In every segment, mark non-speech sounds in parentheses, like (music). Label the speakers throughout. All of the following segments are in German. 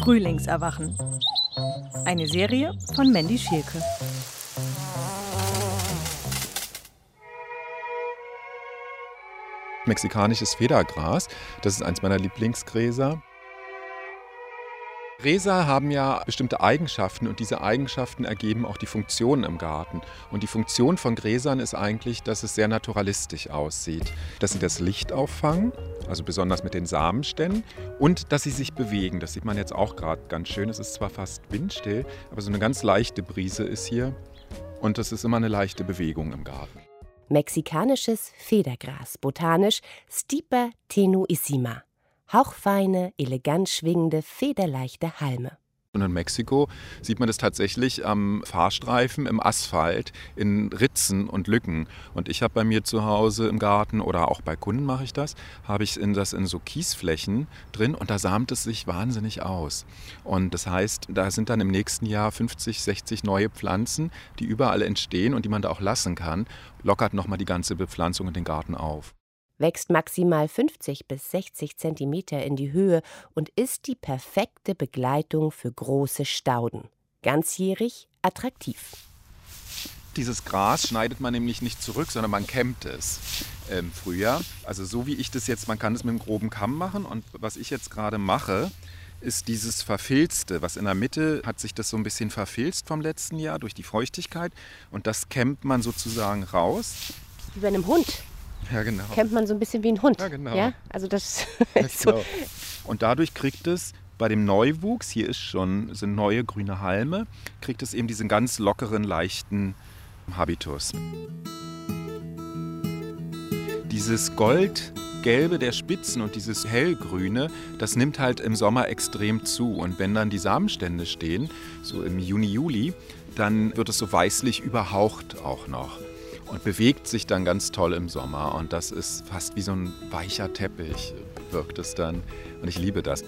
Speaker 1: Frühlingserwachen. Eine Serie von Mandy Schielke.
Speaker 2: Mexikanisches Federgras, das ist eins meiner Lieblingsgräser. Gräser haben ja bestimmte Eigenschaften und diese Eigenschaften ergeben auch die Funktionen im Garten. Und die Funktion von Gräsern ist eigentlich, dass es sehr naturalistisch aussieht. Dass sie das Licht auffangen, also besonders mit den Samenständen, und dass sie sich bewegen. Das sieht man jetzt auch gerade ganz schön. Es ist zwar fast windstill, aber so eine ganz leichte Brise ist hier. Und es ist immer eine leichte Bewegung im Garten.
Speaker 3: Mexikanisches Federgras, botanisch Stipa tenuissima hauchfeine, elegant schwingende, federleichte Halme.
Speaker 2: Und in Mexiko sieht man das tatsächlich am Fahrstreifen, im Asphalt, in Ritzen und Lücken. Und ich habe bei mir zu Hause im Garten oder auch bei Kunden mache ich das, habe ich das in so Kiesflächen drin und da samt es sich wahnsinnig aus. Und das heißt, da sind dann im nächsten Jahr 50, 60 neue Pflanzen, die überall entstehen und die man da auch lassen kann, lockert nochmal die ganze Bepflanzung in den Garten auf
Speaker 3: wächst maximal 50 bis 60 Zentimeter in die Höhe und ist die perfekte Begleitung für große Stauden. Ganzjährig, attraktiv.
Speaker 2: Dieses Gras schneidet man nämlich nicht zurück, sondern man kämmt es im Frühjahr. Also so wie ich das jetzt, man kann es mit einem groben Kamm machen und was ich jetzt gerade mache, ist dieses Verfilzte, was in der Mitte hat sich das so ein bisschen verfilzt vom letzten Jahr durch die Feuchtigkeit und das kämmt man sozusagen raus.
Speaker 3: Wie bei einem Hund.
Speaker 2: Ja, genau.
Speaker 3: Kennt man so ein bisschen wie ein Hund.
Speaker 2: Ja, genau.
Speaker 3: Ja? Also das (laughs)
Speaker 2: ja, genau. Und dadurch kriegt es bei dem Neuwuchs, hier ist schon, sind neue grüne Halme, kriegt es eben diesen ganz lockeren, leichten Habitus. Dieses Goldgelbe der Spitzen und dieses Hellgrüne, das nimmt halt im Sommer extrem zu. Und wenn dann die Samenstände stehen, so im Juni, Juli, dann wird es so weißlich überhaucht auch noch und bewegt sich dann ganz toll im Sommer. Und das ist fast wie so ein weicher Teppich, wirkt es dann. Und ich liebe das.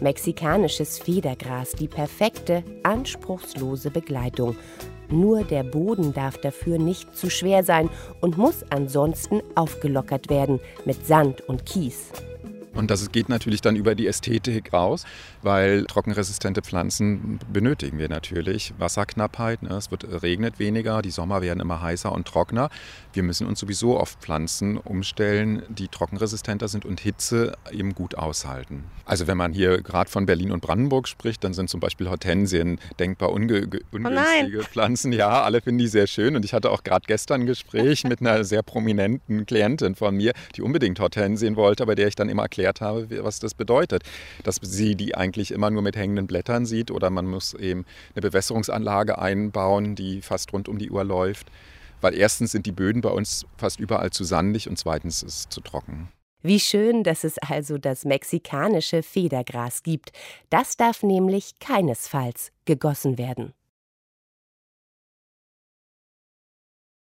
Speaker 3: Mexikanisches Federgras, die perfekte, anspruchslose Begleitung. Nur der Boden darf dafür nicht zu schwer sein und muss ansonsten aufgelockert werden mit Sand und Kies.
Speaker 2: Und das geht natürlich dann über die Ästhetik raus, weil trockenresistente Pflanzen benötigen wir natürlich. Wasserknappheit, ne? es wird regnet weniger, die Sommer werden immer heißer und trockener. Wir müssen uns sowieso auf Pflanzen umstellen, die trockenresistenter sind und Hitze eben gut aushalten. Also wenn man hier gerade von Berlin und Brandenburg spricht, dann sind zum Beispiel Hortensien denkbar unge oh ungünstige oh Pflanzen. Ja, alle finden die sehr schön. Und ich hatte auch gerade gestern ein Gespräch mit einer sehr prominenten Klientin von mir, die unbedingt Hortensien wollte, aber der ich dann immer erklärt habe, was das bedeutet. Dass sie die eigentlich immer nur mit hängenden Blättern sieht oder man muss eben eine Bewässerungsanlage einbauen, die fast rund um die Uhr läuft. Weil erstens sind die Böden bei uns fast überall zu sandig und zweitens ist es zu trocken.
Speaker 3: Wie schön, dass es also das mexikanische Federgras gibt. Das darf nämlich keinesfalls gegossen werden.